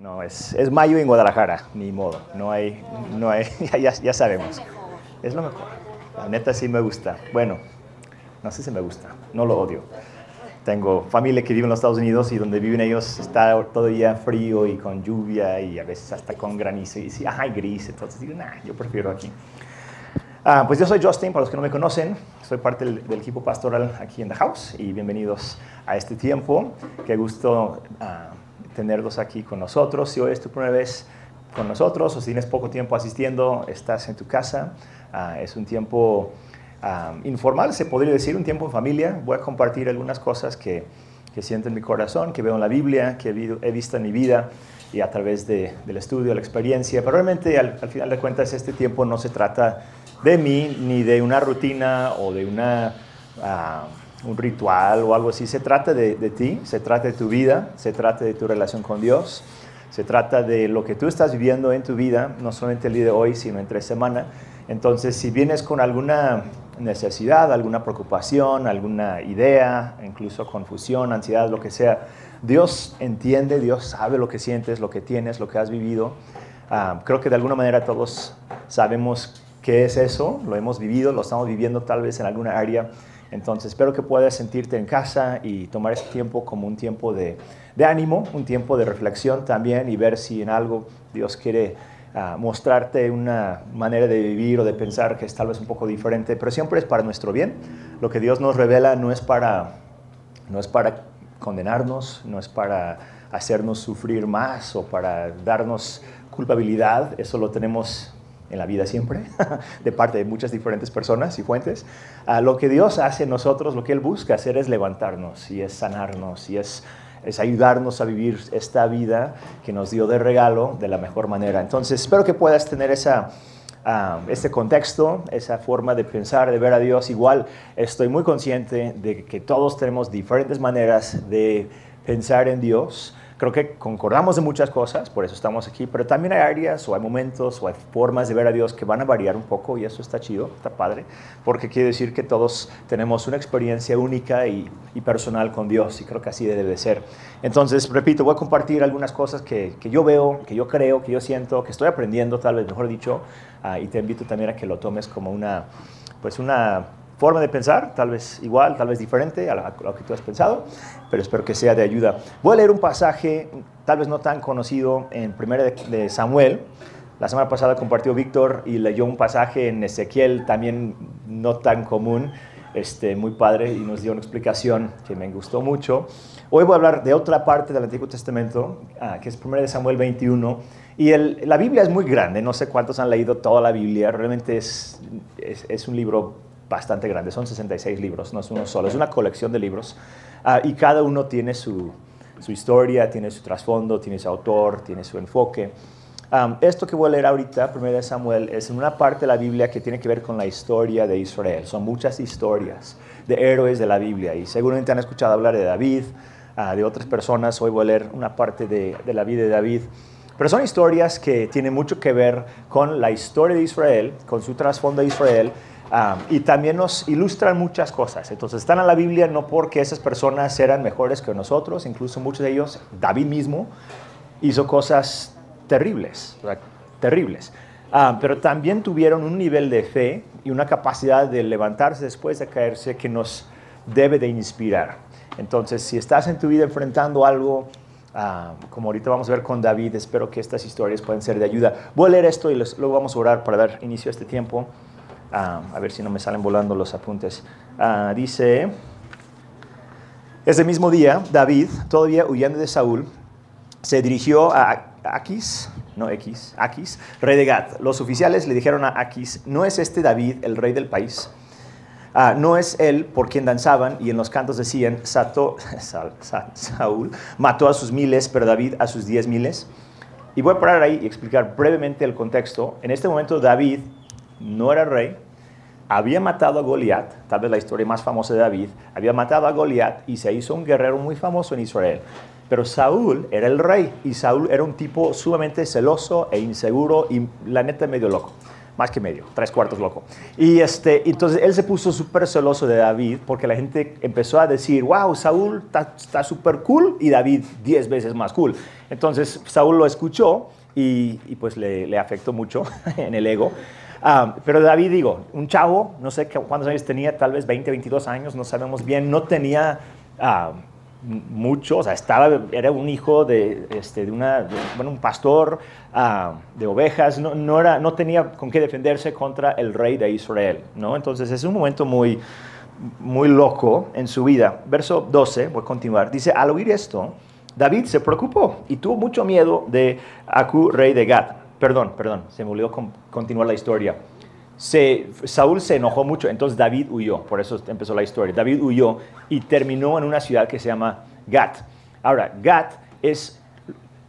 No, es, es mayo en Guadalajara, ni modo. No hay, no hay, ya, ya sabemos. Es lo mejor. La neta sí me gusta. Bueno, no sé si me gusta, no lo odio. Tengo familia que vive en los Estados Unidos y donde viven ellos está todo ya frío y con lluvia y a veces hasta con granizo y sí, ajá, gris. Entonces digo, nah, yo prefiero aquí. Ah, pues yo soy Justin, para los que no me conocen, soy parte del, del, equipo pastoral aquí en The House y bienvenidos a este tiempo. Qué gusto ah, tenerlos aquí con nosotros. Si hoy es tu primera vez con nosotros o si tienes poco tiempo asistiendo, estás en tu casa. Ah, es un tiempo informal, se podría decir, un tiempo en familia. Voy a compartir algunas cosas que, que siento en mi corazón, que veo en la Biblia, que he visto en mi vida y a través de, del estudio, la experiencia. Pero realmente al, al final de cuentas este tiempo no se trata de mí, ni de una rutina o de una, uh, un ritual o algo así. Se trata de, ti, se trata de tu vida, se trata de tu relación con Dios, se trata de lo que tú estás viviendo en tu vida, no solamente el día de hoy, sino entre semana. Entonces, si vienes con alguna necesidad, alguna preocupación, alguna idea, incluso confusión, ansiedad, lo que sea, Dios entiende, Dios sabe lo que sientes, lo que tienes, lo que has vivido. Uh, creo que de alguna manera todos sabemos qué es eso, lo hemos vivido, lo estamos viviendo tal vez en alguna área. Entonces espero que puedas sentirte en casa y tomar este tiempo como un tiempo de, ánimo, un tiempo de reflexión también y ver si en algo Dios quiere uh, mostrarte una manera de vivir o de pensar que es tal vez un poco diferente, pero siempre es para nuestro bien. Lo que Dios nos revela no es para, no es para condenarnos, no es para hacernos sufrir más o para darnos culpabilidad, eso lo tenemos en la vida siempre, de parte de muchas diferentes personas y fuentes. Uh, lo que Dios hace en nosotros, lo que Él busca hacer es levantarnos y es sanarnos y es, es ayudarnos a vivir esta vida que nos dio de regalo de la mejor manera. Entonces, espero que puedas tener esa, uh, contexto, esa forma de pensar, de ver a Dios. Igual estoy muy consciente de que todos tenemos diferentes maneras de pensar en Dios creo que concordamos de muchas cosas, por eso estamos aquí, pero también hay áreas o hay momentos o hay formas de ver a Dios que van a variar un poco y eso está chido, está padre, porque quiere decir que todos tenemos una experiencia única y, y personal con Dios y creo que así debe ser. Entonces, repito, voy a compartir algunas cosas que, que yo veo, que yo creo, que yo siento, que estoy aprendiendo, tal vez mejor dicho, uh, y te invito también a que lo tomes como una, pues una forma de pensar, tal vez igual, tal vez diferente a lo que tú has pensado, pero espero que sea de ayuda. Voy a leer un pasaje, tal vez no tan conocido, en Primera de Samuel. La semana pasada compartió Víctor y leyó un pasaje en Ezequiel, también no tan común, este, muy padre, y nos dio una explicación que me gustó mucho. Hoy voy a hablar de otra parte del Antiguo Testamento, ah, que es Primera de Samuel 21. Y el, la Biblia es muy grande, no sé cuántos han leído toda la Biblia, realmente es, es, es un libro bastante grande, son 66 libros, no es uno solo, es una colección de libros uh, y cada uno tiene su, su, historia, tiene su trasfondo, tiene su autor, tiene su enfoque. Esto que voy a leer ahorita, 1 Samuel, es en una parte de la Biblia que tiene que ver con la historia de Israel. Son muchas historias de héroes de la Biblia y seguramente han escuchado hablar de David, uh, de otras personas. Hoy voy a leer una parte de, de la vida de David. Pero son historias que tienen mucho que ver con la historia de Israel, con su trasfondo de Israel Um, y también nos ilustran muchas cosas. Entonces están en la Biblia no porque esas personas eran mejores que nosotros, incluso muchos de ellos, David mismo, hizo cosas terribles, terribles. Um, pero también tuvieron un nivel de fe y una capacidad de levantarse después de caerse que nos debe de inspirar. Entonces, si estás en tu vida enfrentando algo, uh, como ahorita vamos a ver con David, espero que estas historias puedan ser de ayuda. Voy a leer esto y luego vamos a orar para dar inicio a este tiempo. Uh, a ver si no me salen volando los apuntes. Uh, dice, ese mismo día, David, todavía huyendo de Saúl, se dirigió a Aquis, no X, Aquis, rey de Gad. Los oficiales le dijeron a Aquis, ¿no es este David el rey del país? Uh, no es él por quien danzaban y en los cantos decían, Sato, Saúl mató a sus miles, pero David a sus diez miles. Y voy a parar ahí y explicar brevemente el contexto. En este momento David no era rey, había matado a Goliat, tal vez la historia más famosa de David, había matado a Goliat y se hizo un guerrero muy famoso en Israel. Pero Saúl era el rey y Saúl era un tipo sumamente celoso e inseguro y la neta medio loco. más que medio, tres cuartos loco. Y este, entonces él se puso súper celoso de David porque la gente empezó a decir, wow, Saúl está súper cool y David diez veces más cool. Entonces Saúl lo escuchó y, pues le, afectó mucho en el ego. Ah, pero David, digo, un chavo, no sé cuántos años tenía, tal vez 20, 22 años, no sabemos bien, no tenía... Uh, mucho, o sea, estaba, era un hijo de, este, de, una, bueno, un pastor ah, de ovejas, no, era, no tenía con qué defenderse contra el rey de Israel, ¿no? Entonces es un momento muy, muy loco en su vida. Verso 12, voy a continuar, dice, al oír esto, David se preocupó y tuvo mucho miedo de Acu, rey de Gad. Perdón, perdón, se me olvidó continuar la historia. Saúl se enojó mucho, entonces David huyó, por eso empezó la historia. David huyó y terminó en una ciudad que se llama Gat. Ahora, Gat es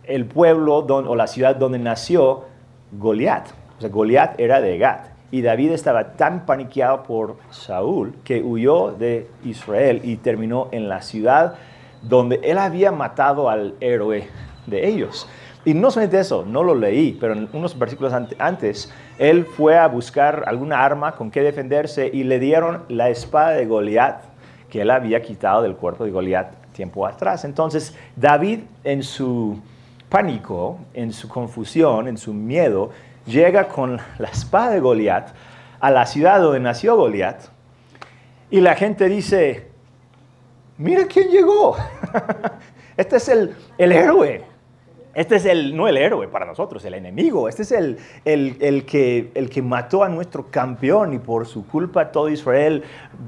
el pueblo o la ciudad donde nació Goliat. O sea, Goliat era de Gat. Y David estaba tan paniqueado por Saúl que huyó de Israel y terminó en la ciudad donde él había matado al héroe de ellos. Y no solamente eso, no lo leí, pero en unos versículos antes, él fue a buscar alguna arma con que defenderse y le dieron la espada de Goliat que él había quitado del cuerpo de Goliat tiempo atrás. Entonces, David en su pánico, en su confusión, en su miedo, llega con la espada de Goliat a la ciudad donde nació Goliat y la gente dice, mira quién llegó, este es el, el héroe, este es el, no el héroe para nosotros, el enemigo. Este es el, el, que, el que mató a nuestro campeón y por su culpa todo Israel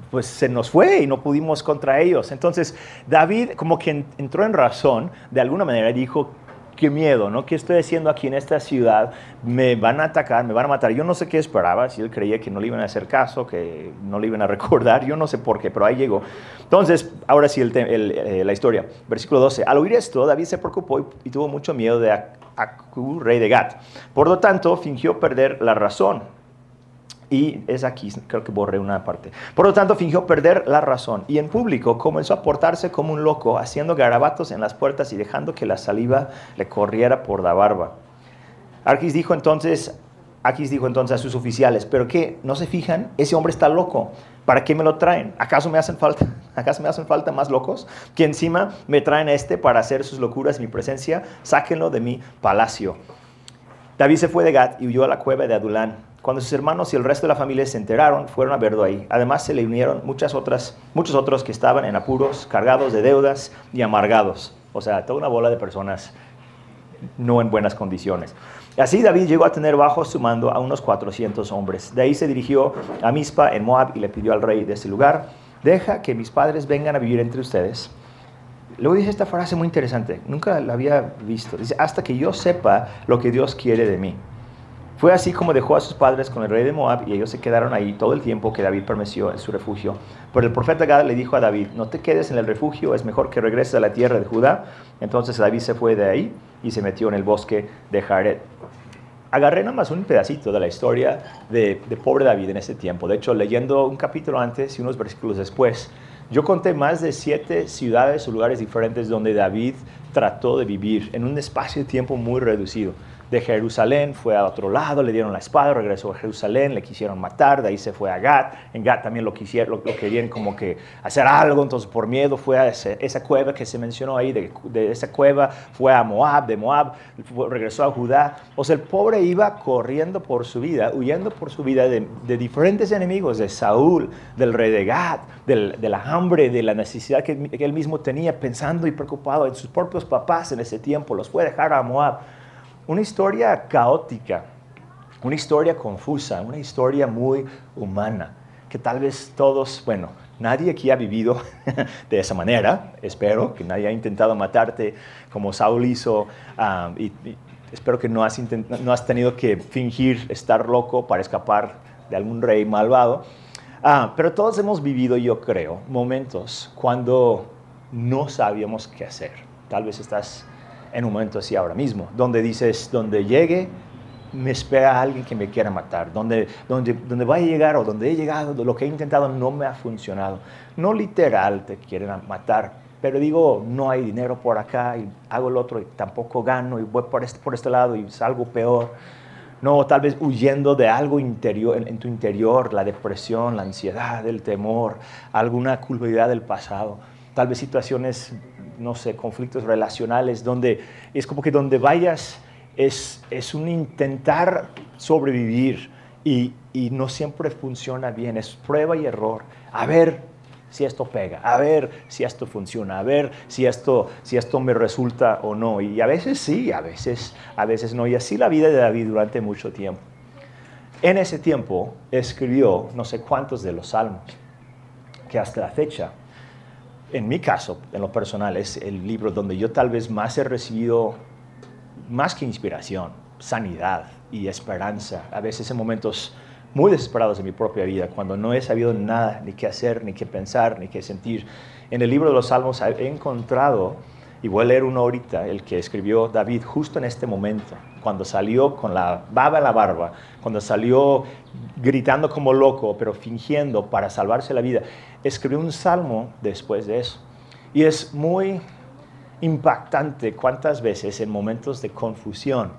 pues se nos fue y no pudimos contra ellos. Entonces David como que entró en razón, de alguna manera dijo, qué miedo, ¿no? ¿Qué estoy haciendo aquí en esta ciudad? Me van a atacar, me van a matar. Yo no sé qué esperaba, si él creía que no le iban a hacer caso, que no le iban a recordar, yo no sé por qué, pero ahí llegó. Entonces, ahora sí eh, la historia. Versículo 12. Al oír esto, David se preocupó y, tuvo mucho miedo de Acu, rey de Gat. Por lo tanto, fingió perder la razón y es aquí, creo que borré una parte. Por lo tanto, fingió perder la razón y en público comenzó a portarse como un loco, haciendo garabatos en las puertas y dejando que la saliva le corriera por la barba. Arquis dijo entonces, Aquis dijo entonces a sus oficiales, ¿pero qué? ¿No se fijan? Ese hombre está loco. ¿Para qué me lo traen? ¿Acaso me hacen falta? ¿Acaso me hacen falta más locos? Que encima me traen a este para hacer sus locuras en mi presencia. Sáquenlo de mi palacio. David se fue de Gat y huyó a la cueva de Adulán cuando sus hermanos y el resto de la familia se enteraron, fueron a verlo ahí. Además, se le unieron muchas otras, muchos otros que estaban en apuros, cargados de deudas y amargados. O sea, toda una bola de personas no en buenas condiciones. Así David llegó a tener bajo su mando a unos 400 hombres. De ahí se dirigió a Mizpa en Moab y le pidió al rey de ese lugar, deja que mis padres vengan a vivir entre ustedes. Luego dice esta frase muy interesante, nunca la había visto. Dice, hasta que yo sepa lo que Dios quiere de mí. Fue así como dejó a sus padres con el rey de Moab y ellos se quedaron ahí todo el tiempo que David permaneció en su refugio. Pero el profeta Gad le dijo a David, no te quedes en el refugio, es mejor que regreses a la tierra de Judá. Entonces David se fue de ahí y se metió en el bosque de Jared. Agarré nada más un pedacito de la historia de, de pobre David en ese tiempo. De hecho, leyendo un capítulo antes y unos versículos después, yo conté más de siete ciudades o lugares diferentes donde David trató de vivir en un espacio de tiempo muy reducido de Jerusalén, fue a otro lado, le dieron la espada, regresó a Jerusalén, le quisieron matar, de ahí se fue a Gat, en Gat también lo, quisieron, lo, querían como que hacer algo, entonces por miedo fue a esa cueva que se mencionó ahí, de, esa cueva fue a Moab, de Moab regresó a Judá, o sea, el pobre iba corriendo por su vida, huyendo por su vida de, diferentes enemigos, de Saúl, del rey de Gat, de la hambre, de la necesidad que, que él mismo tenía, pensando y preocupado en sus propios papás en ese tiempo, los fue a dejar a Moab una historia caótica, una historia confusa, una historia muy humana, que tal vez todos, bueno, nadie aquí ha vivido de esa manera, espero, que nadie ha intentado matarte como Saúl hizo, ah, y, espero que no has, no has, tenido que fingir estar loco para escapar de algún rey malvado, ah, pero todos hemos vivido, yo creo, momentos cuando no sabíamos qué hacer. Tal vez estás en un momento así ahora mismo, donde dices, donde llegue, me espera alguien que me quiera matar, donde, donde, donde vaya a llegar o donde he llegado, lo que he intentado no me ha funcionado. No literal te quieren matar, pero digo, no hay dinero por acá y hago el otro y tampoco gano y voy por este, por este lado y salgo peor. No, tal vez huyendo de algo interior, en, tu interior, la depresión, la ansiedad, el temor, alguna culpabilidad del pasado. Tal vez situaciones, no sé, conflictos relacionales, donde es como que donde vayas es, es un intentar sobrevivir y, y no siempre funciona bien, es prueba y error. A ver si esto pega, a ver si esto funciona, a ver si esto, si esto me resulta o no. Y a veces sí, a veces, a veces no. Y así la vida de David durante mucho tiempo. En ese tiempo escribió no sé cuántos de los salmos, que hasta la fecha, en mi caso, en lo personal, es el libro donde yo tal vez más he recibido, más que inspiración, sanidad y esperanza. A veces en momentos muy desesperados en mi propia vida, cuando no he sabido nada, ni qué hacer, ni qué pensar, ni qué sentir. En el libro de los Salmos he encontrado, y voy a leer uno ahorita, el que escribió David justo en este momento, cuando salió con la baba en la barba, cuando salió gritando como loco, pero fingiendo para salvarse la vida, escribió un salmo después de eso. Y es muy impactante cuántas veces en momentos de confusión,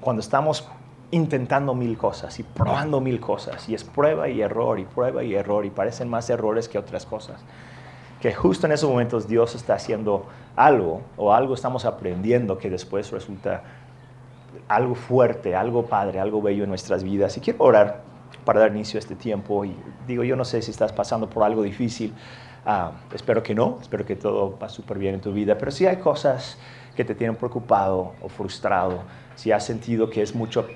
cuando estamos intentando mil cosas y probando mil cosas y es prueba y error y prueba y error y parecen más errores que otras cosas. Que justo en esos momentos Dios está haciendo algo o algo estamos aprendiendo que después resulta algo fuerte, algo padre, algo bello en nuestras vidas. Y quiero orar para dar inicio a este tiempo y digo, yo no sé si estás pasando por algo difícil, ah, espero que no, espero que todo va súper bien en tu vida, pero si hay cosas que te tienen preocupado o frustrado, si has sentido que es mucho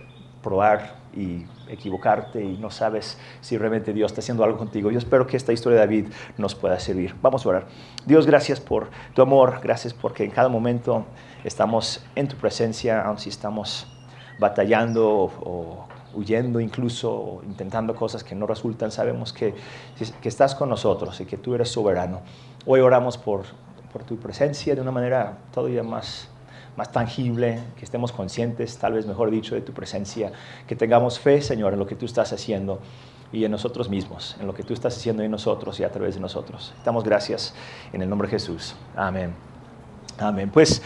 probar y equivocarte y no sabes si realmente Dios está haciendo algo contigo. Yo espero que esta historia de David nos pueda servir. Vamos a orar. Dios, gracias por tu amor, gracias porque en cada momento estamos en tu presencia, aun si estamos batallando o, huyendo incluso, o intentando cosas que no resultan, sabemos que, que estás con nosotros y que tú eres soberano. Hoy oramos por, por tu presencia de una manera todavía más más tangible, que estemos conscientes, tal vez mejor dicho, de tu presencia, que tengamos fe, Señor, en lo que tú estás haciendo y en nosotros mismos, en lo que tú estás haciendo en nosotros y a través de nosotros. Damos gracias en el nombre de Jesús. Amén. Amén. Pues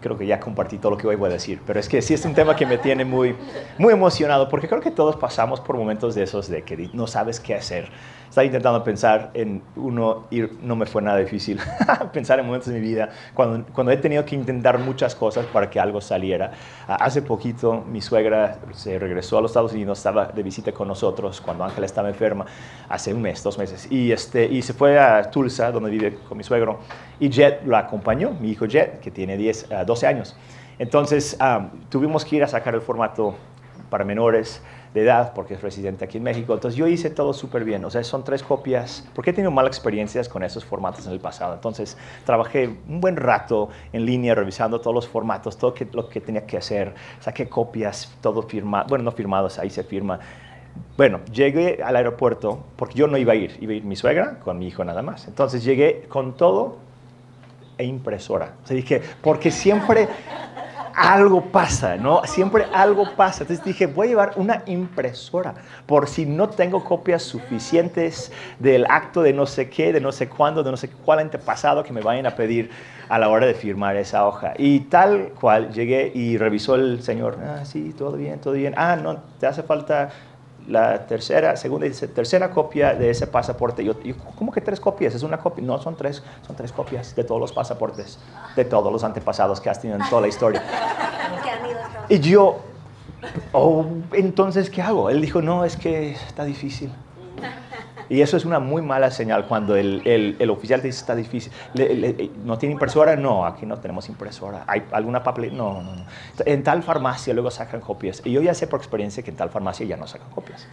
creo que ya compartí todo lo que hoy voy a decir, pero es que sí es un tema que me tiene muy, muy emocionado porque creo que todos pasamos por momentos de esos de que no sabes qué hacer estaba intentando pensar en uno y no me fue nada difícil pensar en momentos de mi vida cuando, cuando he tenido que intentar muchas cosas para que algo saliera. Ah, hace poquito mi suegra se regresó a los Estados Unidos, estaba de visita con nosotros cuando Ángela estaba enferma, hace un mes, dos meses, y, este, y se fue a Tulsa, donde vive con mi suegro, y Jet lo acompañó, mi hijo Jet, que tiene 10, 12 ah, años. Entonces ah, tuvimos que ir a sacar el formato para menores de edad, porque es residente aquí en México. Entonces yo hice todo súper bien, o sea, son tres copias, porque he tenido malas experiencias con esos formatos en el pasado. Entonces trabajé un buen rato en línea revisando todos los formatos, todo lo que tenía que hacer, saqué copias, todo firmado, bueno, no firmados, ahí se firma. Bueno, llegué al aeropuerto porque yo no iba a ir, iba a ir mi suegra con mi hijo nada más. Entonces llegué con todo e impresora. O sea, dije, porque siempre algo pasa, ¿no? Siempre algo pasa. Entonces dije, voy a llevar una impresora por si no tengo copias suficientes del acto de no sé qué, de no sé cuándo, de no sé cuál antepasado que me vayan a pedir a la hora de firmar esa hoja. Y tal cual llegué y revisó el señor, ah, sí, todo bien, todo bien. Ah, no, te hace falta la tercera, segunda y tercera copia de ese pasaporte. Yo, ¿cómo que tres copias? Es una copia. No, son tres, son tres copias de todos los pasaportes, de todos los antepasados que has tenido en toda la historia. y yo, oh, entonces, ¿qué hago? Él dijo, no, es que está difícil. Y eso es una muy mala señal cuando el, el, oficial te dice está difícil. ¿No tiene impresora? No, aquí no tenemos impresora. ¿Hay alguna papel? No, no, no. En tal farmacia luego sacan copias. Y yo ya sé por experiencia que en tal farmacia ya no sacan copias.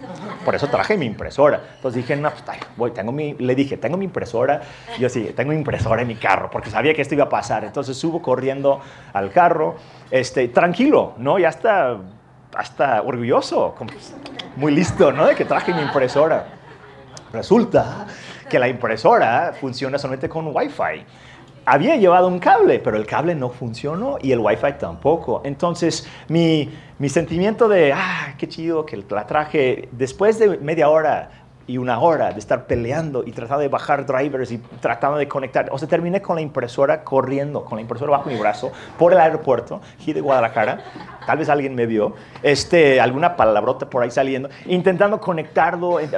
Por eso traje mi impresora. Entonces dije, no, pues voy, tengo mi, le dije, tengo mi impresora. Yo sí, tengo mi impresora en mi carro porque sabía que esto iba a pasar. Entonces subo corriendo al carro, este, tranquilo, ¿no? Ya está hasta orgulloso, muy listo, ¿no? De que traje mi impresora. Resulta que la impresora funciona solamente con Wi-Fi. Había llevado un cable, pero el cable no funcionó y el Wi-Fi tampoco. Entonces, mi, mi sentimiento de, ah, qué chido que la traje, después de media hora y una hora de estar peleando y tratando de bajar drivers y tratando de conectar. O sea, terminé con la impresora corriendo, con la impresora bajo mi brazo, por el aeropuerto, aquí de Guadalajara. Tal vez alguien me vio, este, alguna palabrota por ahí saliendo, intentando conectarlo, eh,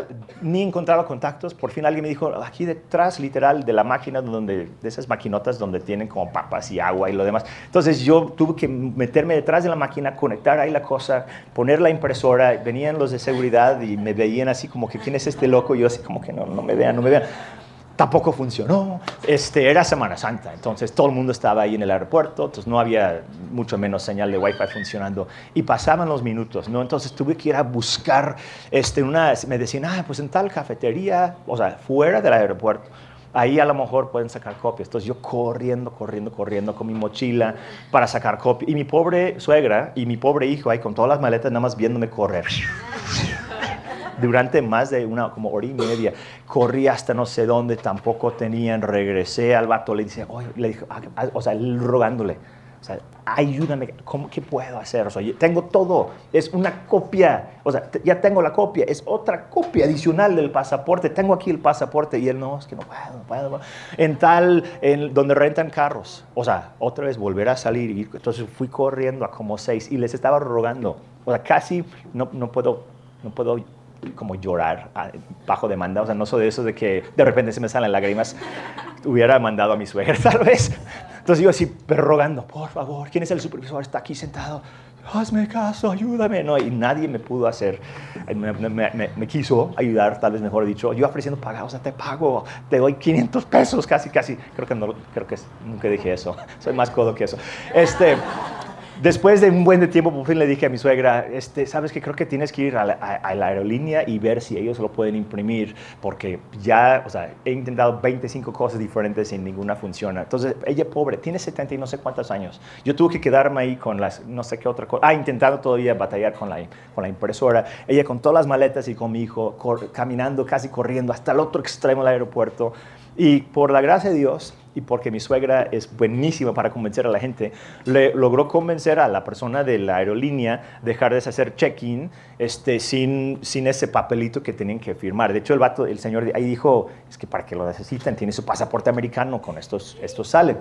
ni encontraba contactos. Por fin alguien me dijo, aquí detrás, literal, de la máquina, donde, de esas maquinotas donde tienen como papas y agua y lo demás. Entonces yo tuve que meterme detrás de la máquina, conectar ahí la cosa, poner la impresora. Venían los de seguridad y me veían así como que, ¿quién es este loco? Y yo así como que no, no me vean, no me vean tampoco funcionó. Este, era Semana Santa, entonces todo el mundo estaba ahí en el aeropuerto, entonces no había mucho menos señal de Wi-Fi funcionando. Y pasaban los minutos, ¿no? Entonces tuve que ir a buscar, este, una, me decían, ah, pues en tal cafetería, o sea, fuera del aeropuerto. Ahí a lo mejor pueden sacar copias. Entonces yo corriendo, corriendo, corriendo con mi mochila para sacar copias. Y mi pobre suegra y mi pobre hijo ahí con todas las maletas nada más viéndome correr durante más de una como hora y media. Corrí hasta no sé dónde, tampoco tenían, regresé al vato, le dije, le dije, ah, ah", o sea, rogándole, o sea, ayúdame, ¿cómo, ¿qué puedo hacer? O sea, tengo todo, es una copia, o sea, ya tengo la copia, es otra copia adicional del pasaporte, tengo aquí el pasaporte y él no, es que no puedo, no puedo. En tal, en donde rentan carros, o sea, otra vez volver a salir y entonces fui corriendo a como seis y les estaba rogando, o sea, casi no, no puedo, no puedo como llorar ah, bajo demanda. O sea, no soy de eso de que de repente se me salen lágrimas. Hubiera mandado a mi suegra, tal vez. Entonces yo así, pero rogando, por favor, ¿quién es el supervisor? Está aquí sentado. Hazme caso, ayúdame. No, y nadie me pudo hacer, me, me, quiso ayudar, tal vez mejor dicho. Yo ofreciendo pagar, o sea, te pago, te doy 500 pesos, casi, casi. Creo que, no, creo que nunca dije eso. Soy más codo que eso. Este, Después de un buen de tiempo, por fin le dije a mi suegra, este, sabes que creo que tienes que ir a la, aerolínea y ver si ellos lo pueden imprimir, porque ya, o sea, he intentado 25 cosas diferentes y ninguna funciona. Entonces, ella pobre, tiene 70 y no sé cuántos años. Yo tuve que quedarme ahí con las, no sé qué otra cosa, ah, intentando todavía batallar con la, con la impresora. Ella con todas las maletas y con mi hijo, caminando, casi corriendo hasta el otro extremo del aeropuerto. Y por la gracia de Dios, y porque mi suegra es buenísima para convencer a la gente, le logró convencer a la persona de la aerolínea dejar de hacer check-in este, sin, sin ese papelito que tenían que firmar. De hecho, el vato, el señor ahí dijo, es que para que lo necesitan, tiene su pasaporte americano, con estos, estos sale.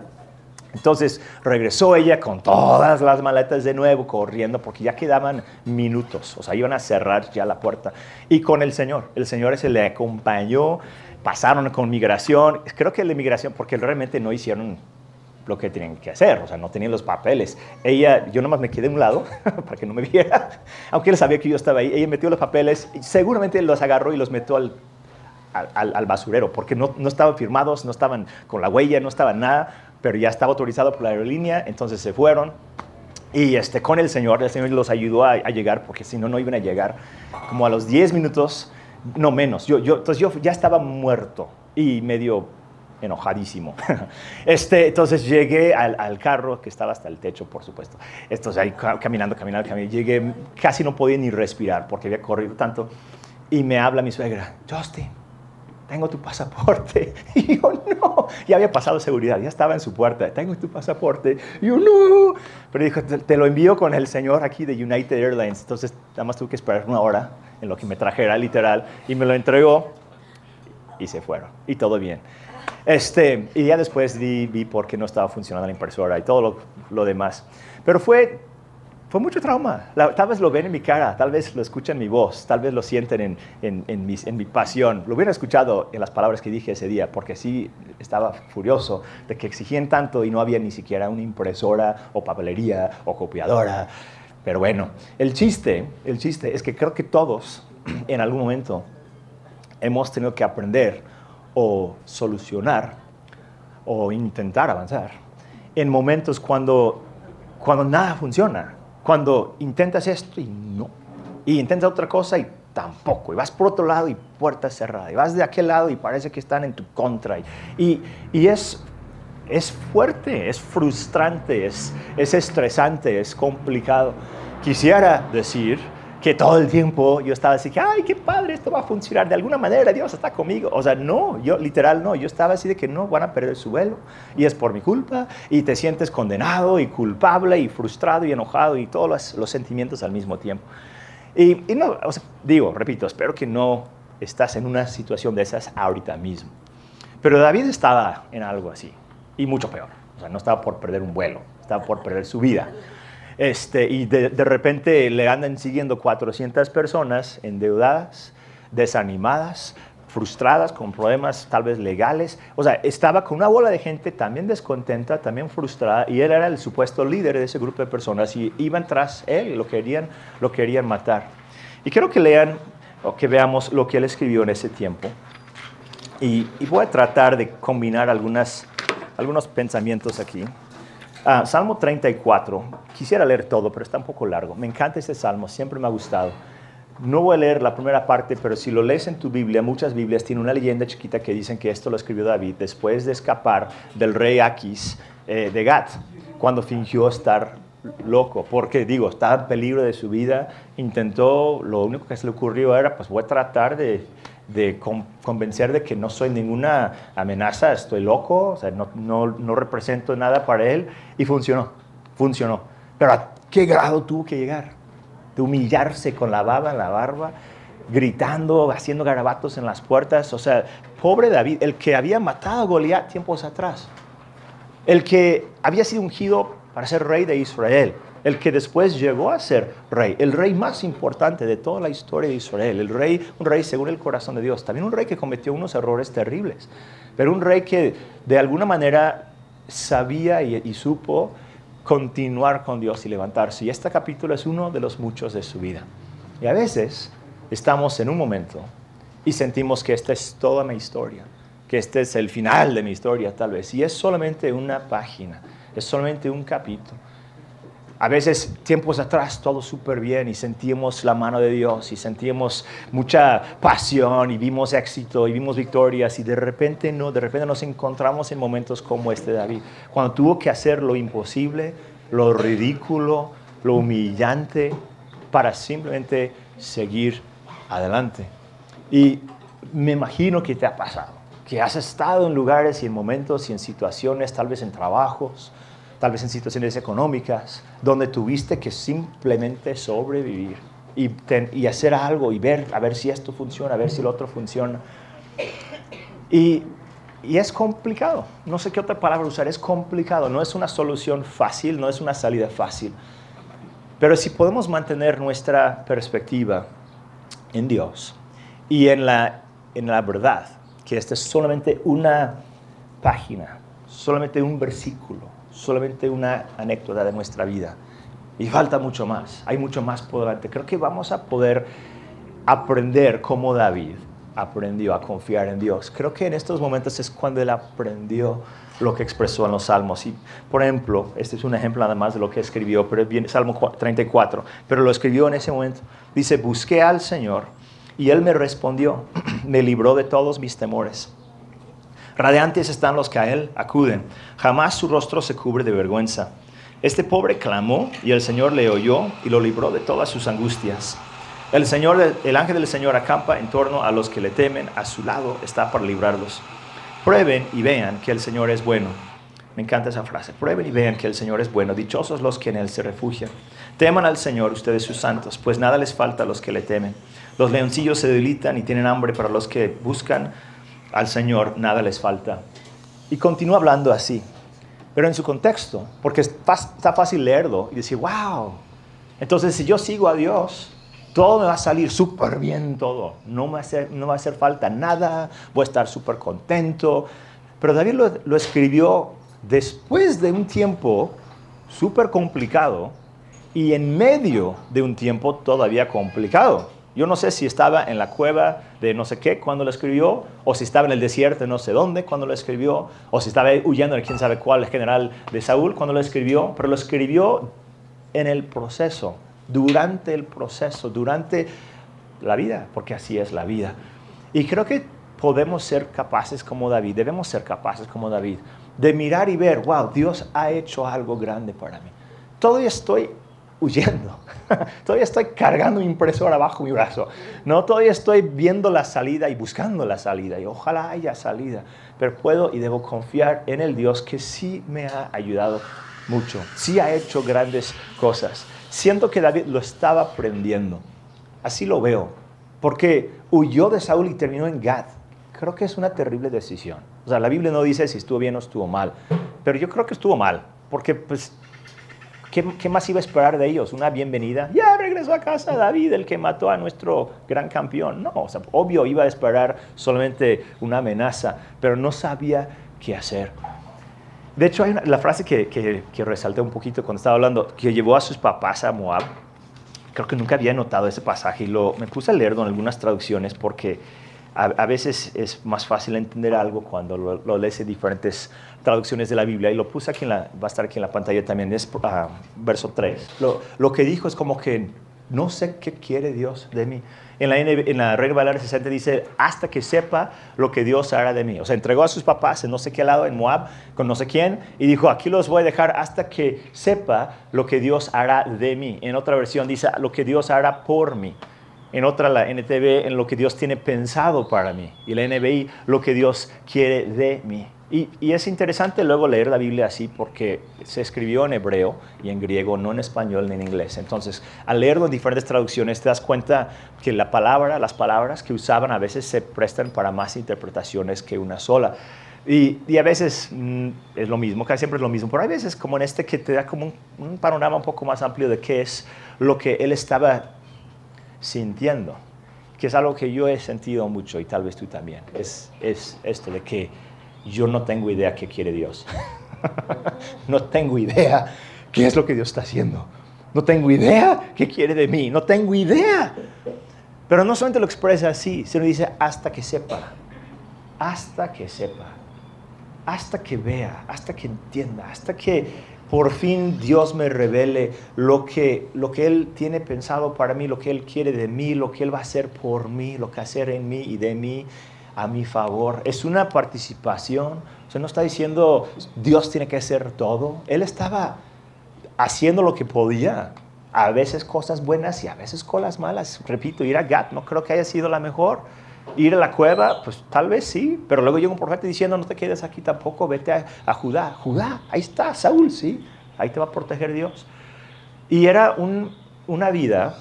Entonces regresó ella con todas las maletas de nuevo, corriendo, porque ya quedaban minutos, o sea, iban a cerrar ya la puerta. Y con el Señor, el Señor se le acompañó pasaron con migración, creo que la migración, porque realmente no hicieron lo que tenían que hacer, o sea, no tenían los papeles. Ella, yo nomás me quedé a un lado para que no me viera, aunque él sabía que yo estaba ahí, ella metió los papeles, y seguramente los agarró y los metió al, al, basurero, porque no, no, estaban firmados, no estaban con la huella, no estaban nada, pero ya estaba autorizado por la aerolínea, entonces se fueron. Y este, con el Señor, el Señor los ayudó a, a llegar, porque si no, no iban a llegar. Como a los 10 minutos, no menos. Yo, yo, entonces yo ya estaba muerto y medio enojadísimo. Este, entonces llegué al, carro que estaba hasta el techo, por supuesto. Entonces ahí caminando, caminando, caminando. Llegué, casi no podía ni respirar porque había corrido tanto. Y me habla mi suegra, Justin, tengo tu pasaporte. Y yo, no, ya había pasado seguridad, ya estaba en su puerta, tengo tu pasaporte. Y yo, no. Pero dijo, te, lo envío con el señor aquí de United Airlines. Entonces, nada más tuve que esperar una hora en lo que me trajera literal y me lo entregó y se fueron. Y todo bien. Este, y ya después vi, vi por qué no estaba funcionando la impresora y todo lo, lo demás. Pero fue fue mucho trauma. tal vez lo ven en mi cara, tal vez lo escuchan en mi voz, tal vez lo sienten en, en, en, mi, en mi pasión. Lo hubieran escuchado en las palabras que dije ese día, porque sí estaba furioso de que exigían tanto y no había ni siquiera una impresora o papelería o copiadora. Pero bueno, el chiste, el chiste es que creo que todos en algún momento hemos tenido que aprender o solucionar o intentar avanzar en momentos cuando, cuando nada funciona cuando intentas esto y no. Y intentas otra cosa y tampoco. Y vas por otro lado y puerta cerrada. Y vas de aquel lado y parece que están en tu contra. Y, y es, es fuerte, es frustrante, es, es estresante, es complicado. Quisiera decir que todo el tiempo yo estaba así que, ay, qué padre, esto va a funcionar de alguna manera, Dios está conmigo. O sea, no, yo literal no, yo estaba así de que no, van a perder su vuelo y es por mi culpa y te sientes condenado y culpable y frustrado y enojado y todos los, sentimientos al mismo tiempo. Y, no, o digo, repito, espero que no estás en una situación de esas ahorita mismo. Pero David estaba en algo así, y mucho peor. O sea, no estaba por perder un vuelo, estaba por perder su vida. Este, y de, de repente le andan siguiendo 400 personas endeudadas, desanimadas, frustradas, con problemas tal vez legales. O sea, estaba con una bola de gente también descontenta, también frustrada, y él era el supuesto líder de ese grupo de personas y iban tras él y lo querían, lo querían matar. Y quiero que lean o que veamos lo que él escribió en ese tiempo. Y, voy a tratar de combinar algunas, algunos pensamientos aquí. Ah, salmo 34, quisiera leer todo, pero está un poco largo. Me encanta este salmo, siempre me ha gustado. No voy a leer la primera parte, pero si lo lees en tu Biblia, muchas Biblias tienen una leyenda chiquita que dicen que esto lo escribió David después de escapar del rey Aquis eh, de Gat, cuando fingió estar loco, porque digo, estaba en peligro de su vida, intentó, lo único que se le ocurrió era, pues voy a tratar de, convencer de que no soy ninguna amenaza, estoy loco, o sea, no, no, no represento nada para él, y funcionó, funcionó. Pero ¿a qué grado tuvo que llegar? de humillarse con la baba en la barba, gritando, haciendo garabatos en las puertas. O sea, pobre David, el que había matado a Goliat tiempos atrás, el que había sido ungido para ser rey de Israel, el que después llegó a ser rey, el rey más importante de toda la historia de Israel, el rey, un rey según el corazón de Dios, también un rey que cometió unos errores terribles, pero un rey que de alguna manera sabía y, y supo continuar con Dios y levantarse. Y este capítulo es uno de los muchos de su vida. Y a veces estamos en un momento y sentimos que esta es toda mi historia, que este es el final de mi historia tal vez. Y es solamente una página, es solamente un capítulo. A veces, tiempos atrás, todo súper bien y sentíamos la mano de Dios y sentíamos mucha pasión y vimos éxito y vimos victorias y de repente no, de repente nos encontramos en momentos como este David, cuando tuvo que hacer lo imposible, lo ridículo, lo humillante para simplemente seguir adelante. Y me imagino que te ha pasado, que has estado en lugares y en momentos y en situaciones, tal vez en trabajos, tal vez en situaciones económicas, donde tuviste que simplemente sobrevivir y, y, hacer algo y ver, a ver si esto funciona, a ver si lo otro funciona. Y, y es complicado, no sé qué otra palabra usar, es complicado, no es una solución fácil, no es una salida fácil. Pero si podemos mantener nuestra perspectiva en Dios y en la, en la verdad, que esta es solamente una página, solamente un versículo, solamente una anécdota de nuestra vida. Y falta mucho más, hay mucho más por delante. Creo que vamos a poder aprender como David aprendió a confiar en Dios. Creo que en estos momentos es cuando él aprendió lo que expresó en los salmos. Y, por ejemplo, este es un ejemplo nada más de lo que escribió, pero es Salmo 34, pero lo escribió en ese momento. Dice, busqué al Señor y Él me respondió, me libró de todos mis temores. Radiantes están los que a él acuden. Jamás su rostro se cubre de vergüenza. Este pobre clamó y el Señor le oyó y lo libró de todas sus angustias. El, Señor, el ángel del Señor acampa en torno a los que le temen, a su lado está para librarlos. Prueben y vean que el Señor es bueno. Me encanta esa frase. Prueben y vean que el Señor es bueno. Dichosos los que en Él se refugian. Teman al Señor ustedes sus santos, pues nada les falta a los que le temen. Los leoncillos se debilitan y tienen hambre para los que buscan al Señor nada les falta. Y continúa hablando así, pero en su contexto, porque está fácil leerlo y decir, wow, entonces si yo sigo a Dios, todo me va a salir súper bien, todo, no, me va a hacer, no va a hacer falta nada, voy a estar súper contento. Pero David lo, lo escribió después de un tiempo súper complicado y en medio de un tiempo todavía complicado. Yo no sé si estaba en la cueva de no sé qué cuando lo escribió, o si estaba en el desierto de no sé dónde cuando lo escribió, o si estaba huyendo de quién sabe cuál general de Saúl cuando lo escribió, pero lo escribió en el proceso, durante el proceso, durante la vida, porque así es la vida. Y creo que podemos ser capaces como David, debemos ser capaces como David, de mirar y ver, wow, Dios ha hecho algo grande para mí. Todavía estoy huyendo. todavía estoy cargando mi impresora bajo mi brazo. No, todavía estoy viendo la salida y buscando la salida. Y ojalá haya salida. Pero puedo y debo confiar en el Dios que sí me ha ayudado mucho. Sí ha hecho grandes cosas. Siento que David lo estaba aprendiendo. Así lo veo. porque huyó de Saúl y terminó en Gad. Creo que es una terrible decisión. O sea, la Biblia no dice si estuvo bien o estuvo mal, pero yo creo que estuvo mal, porque pues, ¿qué, qué más iba a esperar de ellos? ¿Una bienvenida? Ya regresó a casa David, el que mató a nuestro gran campeón. No, o sea, obvio iba a esperar solamente una amenaza, pero no sabía qué hacer. De hecho, hay una- la frase que, que, que resalté un poquito cuando estaba hablando, que llevó a sus papás a Moab. Creo que nunca había notado ese pasaje y lo, me puse a leerlo en algunas traducciones porque a, a veces es más fácil entender algo cuando lo, lo lees en diferentes traducciones de la Biblia y lo puse aquí, en la, va a estar aquí en la pantalla también, es ah, verso 3. Lo, lo que dijo es como que no sé qué quiere Dios de mí. En la, en la Regla Valera 60 dice, hasta que sepa lo que Dios hará de mí. O sea, entregó a sus papás en no sé qué lado, en Moab, con no sé quién, y dijo, aquí los voy a dejar hasta que sepa lo que Dios hará de mí. En otra versión dice, lo que Dios hará por mí. En otra, la NTV, en lo que Dios tiene pensado para mí. Y la NBI, lo que Dios quiere de mí. Y, y, es interesante luego leer la Biblia así porque se escribió en hebreo y en griego, no en español ni en inglés. Entonces, al leerlo en diferentes traducciones, te das cuenta que la palabra, las palabras que usaban a veces se prestan para más interpretaciones que una sola. Y, y a veces mm, es lo mismo, casi siempre es lo mismo, pero hay veces como en este que te da como un, un panorama un poco más amplio de qué es lo que él estaba sintiendo, que es algo que yo he sentido mucho y tal vez tú también. Es, es esto de que yo no tengo idea qué quiere Dios. no tengo idea qué es lo que Dios está haciendo. No tengo idea qué quiere de mí. No tengo idea. Pero no solamente lo expresa así, sino dice hasta que sepa. Hasta que sepa. Hasta que vea, hasta que entienda, hasta que por fin Dios me revele lo que, lo que Él tiene pensado para mí, lo que Él quiere de mí, lo que Él va a hacer por mí, lo que hacer en mí y de mí a mi favor. Es una participación. O sea, no está diciendo Dios tiene que hacer todo. Él estaba haciendo lo que podía. A veces cosas buenas y a veces cosas malas. Repito, ir a Gat no creo que haya sido la mejor. Ir a la cueva, pues tal vez sí, pero luego llega un profeta diciendo, no te quedes aquí tampoco, vete a, Judá. Judá, ahí está, Saúl, sí, ahí te va a proteger Dios. Y era un, una vida,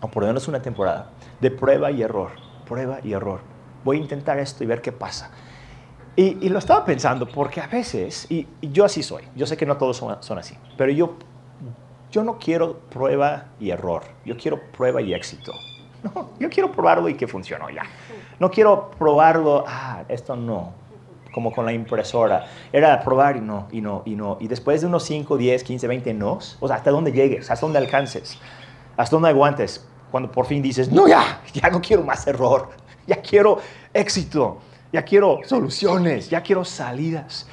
o por lo menos una temporada, de prueba y error, prueba y error voy a intentar esto y ver qué pasa. Y, lo estaba pensando porque a veces, y, yo así soy, yo sé que no todos son, así, pero yo, yo no quiero prueba y error, yo quiero prueba y éxito. No, yo quiero probarlo y que funcionó ya. No quiero probarlo, ah, esto no, como con la impresora. Era probar y no, y no, y no. Y después de unos 5, 10, 15, 20 no, o sea, hasta dónde llegues, hasta dónde alcances, hasta dónde aguantes, cuando por fin dices, no, ya, ya no quiero más error, ya quiero éxito, ya quiero soluciones, ya quiero salidas.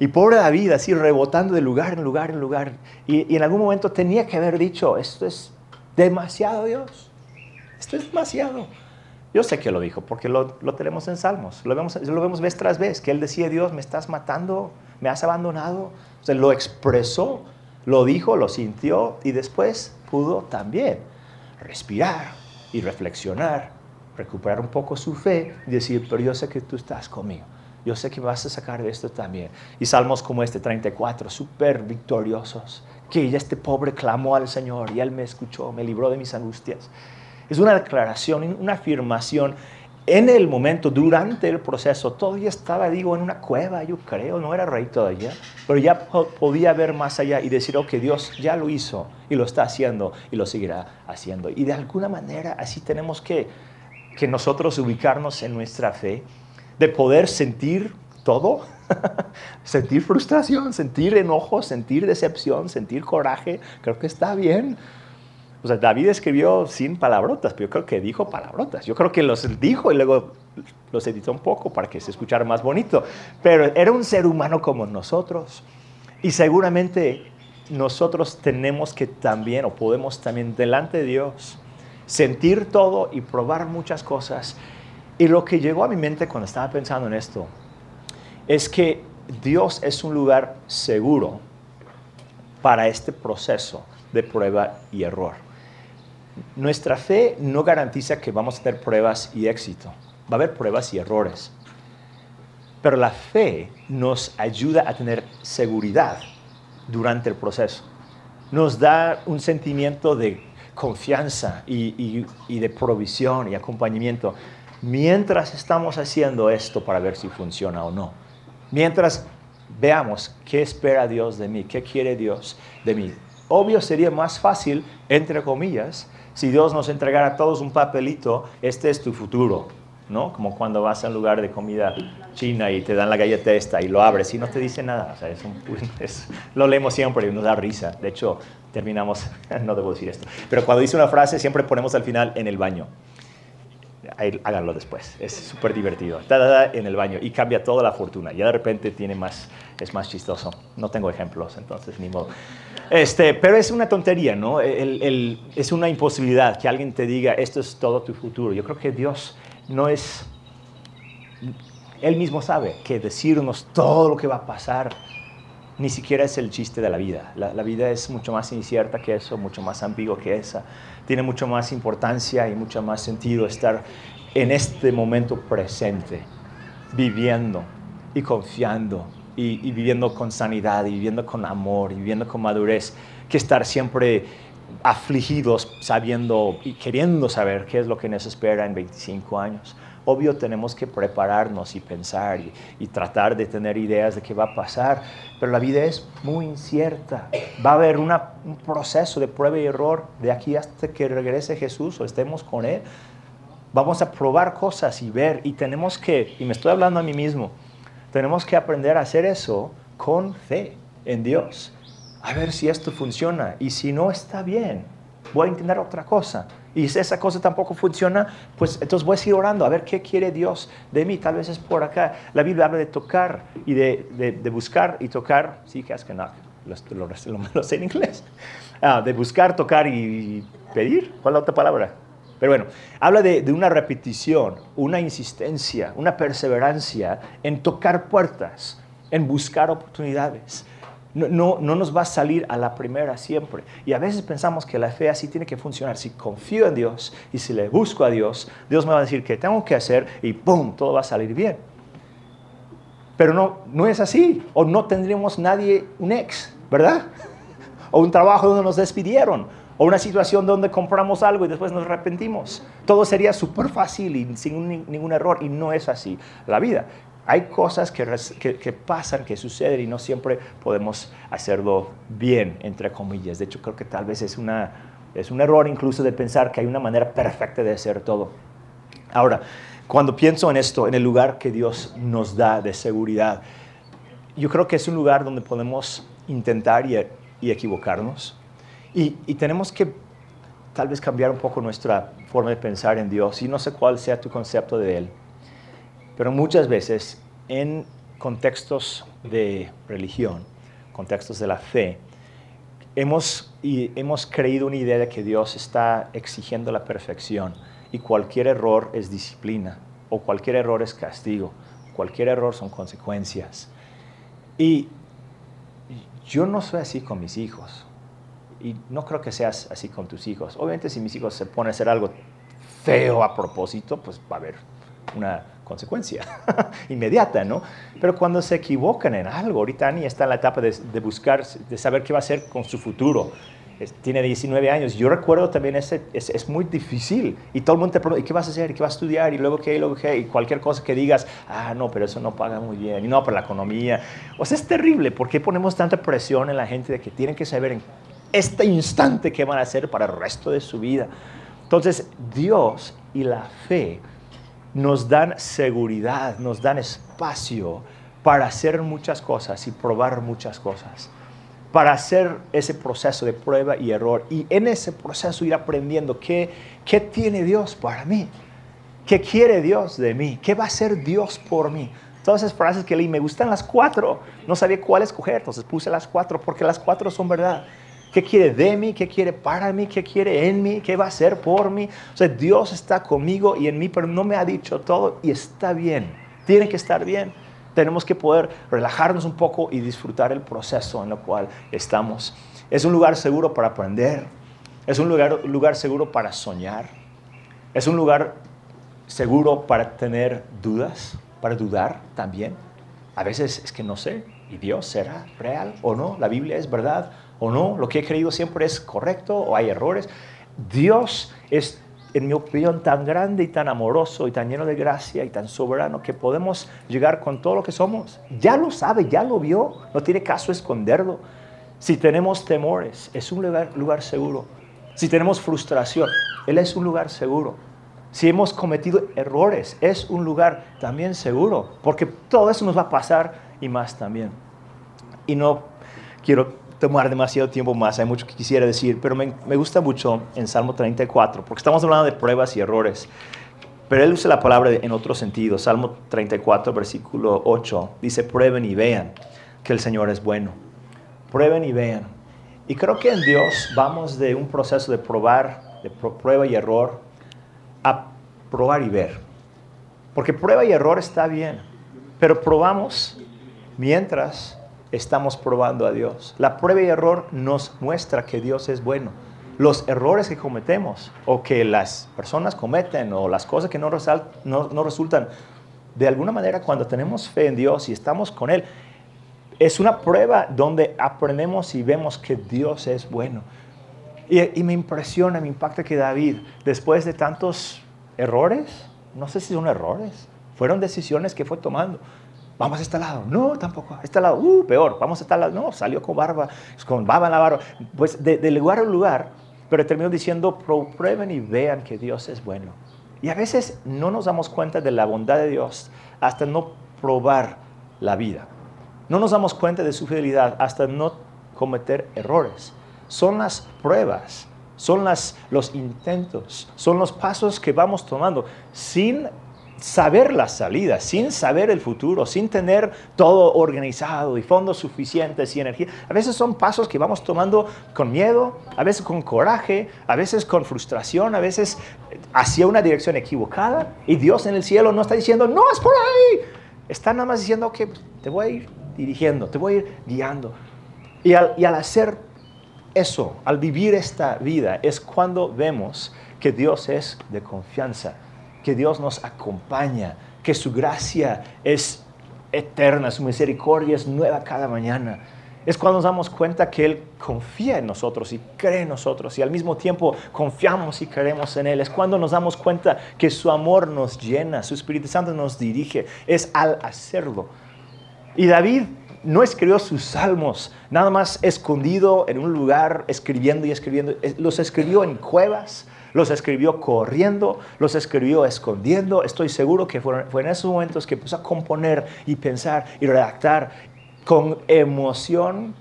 Y pobre David, así rebotando de lugar en lugar en lugar. Y, en algún momento tenía que haber dicho, esto es demasiado Dios, esto es demasiado. Yo sé que lo dijo, porque lo, lo tenemos en Salmos, lo vemos, lo vemos vez tras vez, que él decía, Dios, me estás matando, me has abandonado. O sea, lo expresó, lo dijo, lo sintió y después pudo también respirar y reflexionar recuperar un poco su fe y decir, pero yo sé que tú estás conmigo. Yo sé que me vas a sacar de esto también. Y salmos como este 34, súper victoriosos, que ya este pobre clamó al Señor y Él me escuchó, me libró de mis angustias. Es una declaración, una afirmación. En el momento, durante el proceso, todavía estaba, digo, en una cueva, yo creo, no era rey todavía, pero ya podía ver más allá y decir, ok, Dios ya lo hizo y lo está haciendo y lo seguirá haciendo. Y de alguna manera así tenemos que que nosotros ubicarnos en nuestra fe, de poder sentir todo, sentir frustración, sentir enojo, sentir decepción, sentir coraje, creo que está bien. O sea, David escribió sin palabrotas, pero yo creo que dijo palabrotas. Yo creo que los dijo y luego los editó un poco para que se escuchara más bonito. Pero era un ser humano como nosotros. Y seguramente nosotros tenemos que también, o podemos también, delante de Dios, sentir todo y probar muchas cosas. Y lo que llegó a mi mente cuando estaba pensando en esto es que Dios es un lugar seguro para este proceso de prueba y error. Nuestra fe no garantiza que vamos a tener pruebas y éxito. Va a haber pruebas y errores. Pero la fe nos ayuda a tener seguridad durante el proceso. Nos da un sentimiento de confianza y, de provisión y acompañamiento mientras estamos haciendo esto para ver si funciona o no. Mientras veamos qué espera Dios de mí, qué quiere Dios de mí. Obvio sería más fácil, entre comillas, si Dios nos entregara a todos un papelito, este es tu futuro, ¿no? Como cuando vas a un lugar de comida china y te dan la galleta esta y lo abres y no te dice nada. O sea, es lo leemos siempre y nos da risa. De hecho, terminamos, no debo decir esto, pero cuando dice una frase siempre ponemos al final en el baño háganlo después. Es súper divertido. Está en el baño y cambia toda la fortuna. Ya de repente tiene más, es más chistoso. No tengo ejemplos, entonces ni modo. Este, pero es una tontería, ¿no? es una imposibilidad que alguien te diga, esto es todo tu futuro. Yo creo que Dios no es... Él mismo sabe que decirnos todo lo que va a pasar ni siquiera es el chiste de la vida. La, vida es mucho más incierta que eso, mucho más ambiguo que esa tiene mucho más importancia y mucho más sentido estar en este momento presente, viviendo y confiando y, viviendo con sanidad y viviendo con amor y viviendo con madurez, que estar siempre afligidos sabiendo y queriendo saber qué es lo que nos espera en 25 años. Obvio tenemos que prepararnos y pensar y, tratar de tener ideas de qué va a pasar, pero la vida es muy incierta. Va a haber un proceso de prueba y error de aquí hasta que regrese Jesús o estemos con Él. Vamos a probar cosas y ver y tenemos que, y me estoy hablando a mí mismo, tenemos que aprender a hacer eso con fe en Dios. A ver si esto funciona y si no está bien, voy a intentar otra cosa y si esa cosa tampoco funciona, pues entonces voy a seguir orando a ver qué quiere Dios de mí. Tal vez es por acá. La Biblia habla de tocar y de, buscar y tocar. Sí, que es que no, lo, lo, sé en inglés. Ah, de buscar, tocar y pedir. ¿Cuál es la otra palabra? Pero bueno, habla de, de, una repetición, una insistencia, una perseverancia en tocar puertas, en buscar oportunidades. No, no, nos va a salir a la primera siempre. Y a veces pensamos que la fe así tiene que funcionar. Si confío en Dios y si le busco a Dios, Dios me va a decir qué tengo que hacer y ¡pum! Todo va a salir bien. Pero no, no es así. O no tendríamos nadie, un ex, ¿verdad? O un trabajo donde nos despidieron. O una situación donde compramos algo y después nos arrepentimos. Todo sería súper fácil y sin ningún error. Y no es así la vida hay cosas que, que, pasan, que suceden y no siempre podemos hacerlo bien, entre comillas. De hecho, creo que tal vez es, una, es un error incluso de pensar que hay una manera perfecta de hacer todo. Ahora, cuando pienso en esto, en el lugar que Dios nos da de seguridad, yo creo que es un lugar donde podemos intentar y, y equivocarnos. Y, y tenemos que tal vez cambiar un poco nuestra forma de pensar en Dios. Y no sé cuál sea tu concepto de Él. Pero muchas veces en contextos de religión, contextos de la fe, hemos, y hemos creído una idea de que Dios está exigiendo la perfección y cualquier error es disciplina o cualquier error es castigo, cualquier error son consecuencias. Y yo no soy así con mis hijos y no creo que seas así con tus hijos. Obviamente si mis hijos se ponen a hacer algo feo a propósito, pues va a haber una consecuencia inmediata, ¿no? Pero cuando se equivocan en algo, ahorita Ani está en la etapa de, buscar, de saber qué va a hacer con su futuro. tiene 19 años. Yo recuerdo también, ese, es, es, muy difícil. Y todo el mundo te pregunta, ¿y qué vas a hacer? ¿Y qué vas a estudiar? ¿Y luego qué? ¿Y luego qué? Y cualquier cosa que digas, ah, no, pero eso no paga muy bien. Y no, por la economía. O sea, es terrible. ¿Por qué ponemos tanta presión en la gente de que tienen que saber en este instante qué van a hacer para el resto de su vida? Entonces, Dios y la fe nos dan seguridad, nos dan espacio para hacer muchas cosas y probar muchas cosas, para hacer ese proceso de prueba y error y en ese proceso ir aprendiendo qué, qué tiene Dios para mí, qué quiere Dios de mí, qué va a hacer Dios por mí. Todas esas frases que leí, me gustan las cuatro, no sabía cuál escoger, entonces puse las cuatro porque las cuatro son verdad. ¿Qué quiere de mí? ¿Qué quiere para mí? ¿Qué quiere en mí? ¿Qué va a hacer por mí? O sea, Dios está conmigo y en mí, pero no me ha dicho todo y está bien. Tiene que estar bien. Tenemos que poder relajarnos un poco y disfrutar el proceso en el cual estamos. Es un lugar seguro para aprender. Es un lugar, lugar seguro para soñar. Es un lugar seguro para tener dudas, para dudar también. A veces es que no sé, ¿y Dios será real o no? ¿La Biblia es verdad o no, lo que he creído siempre es correcto o hay errores. Dios es, en mi opinión, tan grande y tan amoroso y tan lleno de gracia y tan soberano que podemos llegar con todo lo que somos. Ya lo sabe, ya lo vio, no tiene caso esconderlo. Si tenemos temores, es un lugar, lugar seguro. Si tenemos frustración, Él es un lugar seguro. Si hemos cometido errores, es un lugar también seguro, porque todo eso nos va a pasar y más también. Y no quiero tomar demasiado tiempo más, hay mucho que quisiera decir, pero me, me, gusta mucho en Salmo 34, porque estamos hablando de pruebas y errores, pero él usa la palabra en otro sentido. Salmo 34, versículo 8, dice, prueben y vean que el Señor es bueno. Prueben y vean. Y creo que en Dios vamos de un proceso de probar, de prueba y error, a probar y ver. Porque prueba y error está bien, pero probamos mientras estamos probando a Dios. La prueba y error nos muestra que Dios es bueno. Los errores que cometemos o que las personas cometen o las cosas que no, no, resultan, de alguna manera cuando tenemos fe en Dios y estamos con Él, es una prueba donde aprendemos y vemos que Dios es bueno. Y, y, me impresiona, me impacta que David, después de tantos errores, no sé si son errores, fueron decisiones que fue tomando, vamos a este lado, no, tampoco, a este lado, uh, peor, vamos a este lado, no, salió con barba, con barba en la barba, pues de, lugar a lugar, pero terminó diciendo, prueben y vean que Dios es bueno. Y a veces no nos damos cuenta de la bondad de Dios hasta no probar la vida. No nos damos cuenta de su fidelidad hasta no cometer errores. Son las pruebas, son las, los intentos, son los pasos que vamos tomando sin saber la salida, sin saber el futuro, sin tener todo organizado y fondos suficientes y energía. A veces son pasos que vamos tomando con miedo, a veces con coraje, a veces con frustración, a veces hacia una dirección equivocada. Y Dios en el cielo no está diciendo, no es por ahí. Está nada más diciendo que te voy a ir dirigiendo, te voy a ir guiando. Y al, y al hacer eso, al vivir esta vida, es cuando vemos que Dios es de confianza que Dios nos acompaña, que su gracia es eterna, su misericordia es nueva cada mañana. Es cuando nos damos cuenta que Él confía en nosotros y cree en nosotros y al mismo tiempo confiamos y creemos en Él. Es cuando nos damos cuenta que su amor nos llena, su Espíritu Santo nos dirige. Es al hacerlo. Y David no escribió sus salmos nada más escondido en un lugar, escribiendo y escribiendo. Los escribió en cuevas, los escribió corriendo, los escribió escondiendo. Estoy seguro que fue, en esos momentos que puso a componer y pensar y redactar con emoción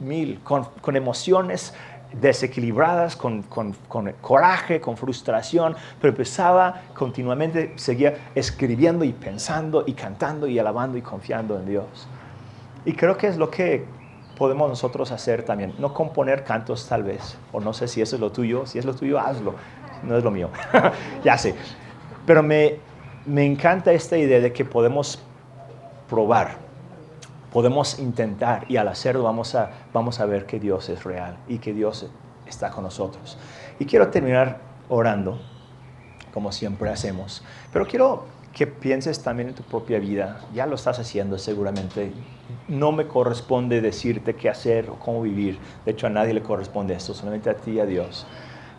mil, con, emociones desequilibradas, con, coraje, con frustración, pero empezaba continuamente, seguía escribiendo y pensando y cantando y alabando y confiando en Dios. Y creo que es lo que podemos nosotros hacer también. No componer cantos tal vez, o no sé si eso es lo tuyo, si es lo tuyo, hazlo. No es lo mío, ya sé. Pero me, me encanta esta idea de que podemos probar, podemos intentar y al hacerlo vamos a, vamos a ver que Dios es real y que Dios está con nosotros. Y quiero terminar orando, como siempre hacemos, pero quiero que pienses también en tu propia vida. Ya lo estás haciendo seguramente. No me corresponde decirte qué hacer o cómo vivir. De hecho, a nadie le corresponde esto, solamente a ti y a Dios.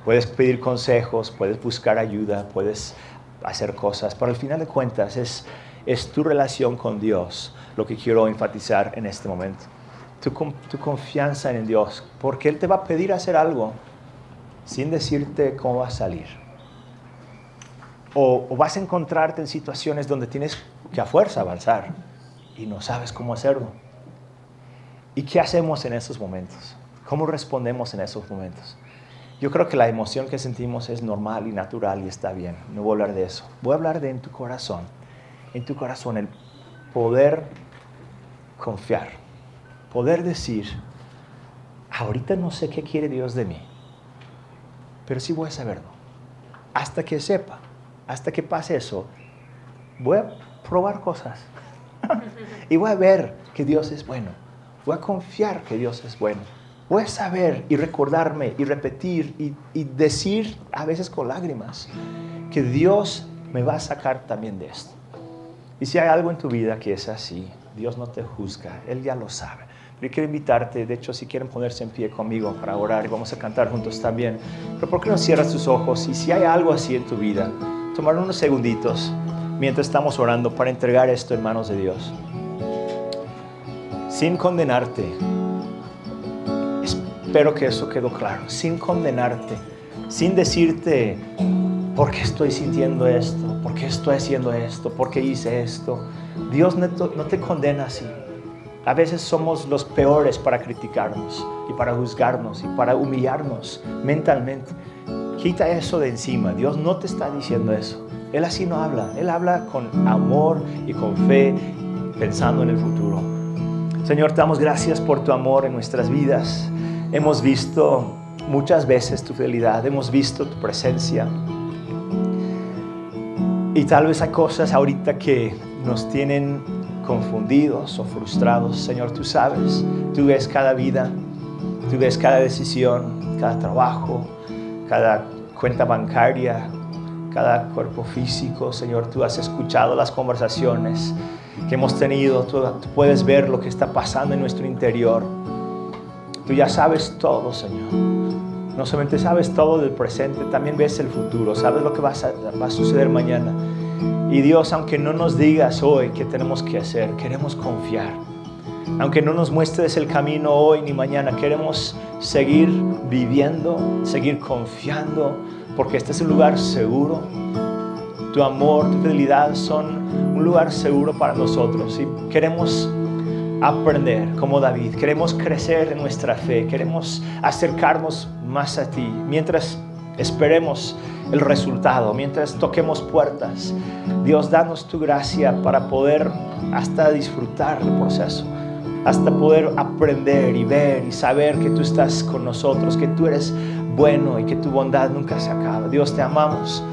Puedes pedir consejos, puedes buscar ayuda, puedes hacer cosas, pero al final de cuentas es, es tu relación con Dios lo que quiero enfatizar en este momento. Tu, confianza en Dios, porque Él te va a pedir hacer algo sin decirte cómo va a salir o, vas a encontrarte en situaciones donde tienes que a fuerza avanzar y no sabes cómo hacerlo. ¿Y qué hacemos en esos momentos? ¿Cómo respondemos en esos momentos? Yo creo que la emoción que sentimos es normal y natural y está bien. No voy a hablar de eso. Voy a hablar de en tu corazón. En tu corazón el poder confiar. Poder decir, ahorita no sé qué quiere Dios de mí, pero sí voy a saberlo. Hasta que sepa hasta que pase eso, voy a probar cosas. Y voy a ver que Dios es bueno. Voy a confiar que Dios es bueno. Voy a saber y recordarme y repetir y, y decir a veces con lágrimas que Dios me va a sacar también de esto. Y si hay algo en tu vida que es así, Dios no te juzga, Él ya lo sabe. Yo quiero invitarte, de hecho, si quieren ponerse en pie conmigo para orar y vamos a cantar juntos también. Pero ¿por qué no cierras tus ojos? Y si hay algo así en tu vida, tomar unos segunditos mientras estamos orando para entregar esto en manos de Dios. Sin condenarte. Espero que eso quedó claro. Sin condenarte. Sin decirte, ¿por qué estoy sintiendo esto? ¿Por qué estoy haciendo esto? ¿Por qué hice esto? Dios no te condena así. A veces somos los peores para criticarnos y para juzgarnos y para humillarnos mentalmente. Quita eso de encima. Dios no te está diciendo eso. Él así no habla. Él habla con amor y con fe, pensando en el futuro. Señor, damos gracias por tu amor en nuestras vidas. Hemos visto muchas veces tu fidelidad, hemos visto tu presencia. Y tal vez hay cosas ahorita que nos tienen confundidos o frustrados. Señor, tú sabes, tú ves cada vida, tú ves cada decisión, cada trabajo, cada cuenta bancaria, cada cuerpo físico. Señor, tú has escuchado las conversaciones que hemos tenido, tú, puedes ver lo que está pasando en nuestro interior. Tú ya sabes todo, Señor. No solamente sabes todo del presente, también ves el futuro, sabes lo que va a, va a suceder mañana. Y Dios, aunque no nos digas hoy qué tenemos que hacer, queremos confiar. Aunque no nos muestres el camino hoy ni mañana, queremos seguir viviendo, seguir confiando, porque este es un lugar seguro. Tu amor, tu fidelidad son un lugar seguro para nosotros. Y queremos aprender como David, queremos crecer en nuestra fe, queremos acercarnos más a ti. Mientras esperemos el resultado, mientras toquemos puertas. Dios, danos tu gracia para poder hasta disfrutar el proceso, hasta poder aprender y ver y saber que tú estás con nosotros, que tú eres bueno y que tu bondad nunca se acaba. Dios, te amamos.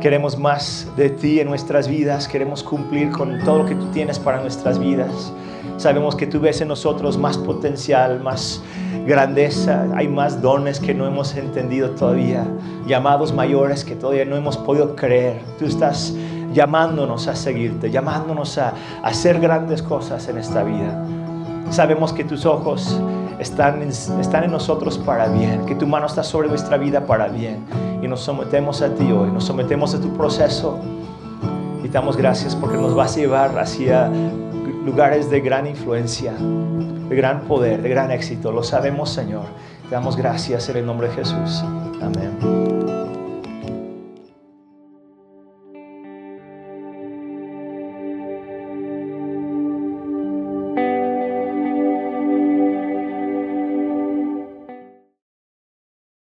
Queremos más de ti en nuestras vidas, queremos cumplir con todo lo que tú tienes para nuestras vidas. Sabemos que tú ves en nosotros más potencial, más grandeza, hay más dones que no hemos entendido todavía, llamados mayores que todavía no hemos podido creer. Tú estás llamándonos a seguirte, llamándonos a, hacer grandes cosas en esta vida. Sabemos que tus ojos están, están en nosotros para bien, que tu mano está sobre nuestra vida para bien. Y nos sometemos a ti hoy, nos sometemos a tu proceso. Y damos gracias porque nos vas a llevar hacia lugares de gran influencia, de gran poder, de gran éxito. Lo sabemos, Señor. Te damos gracias en el nombre de Jesús. Amén.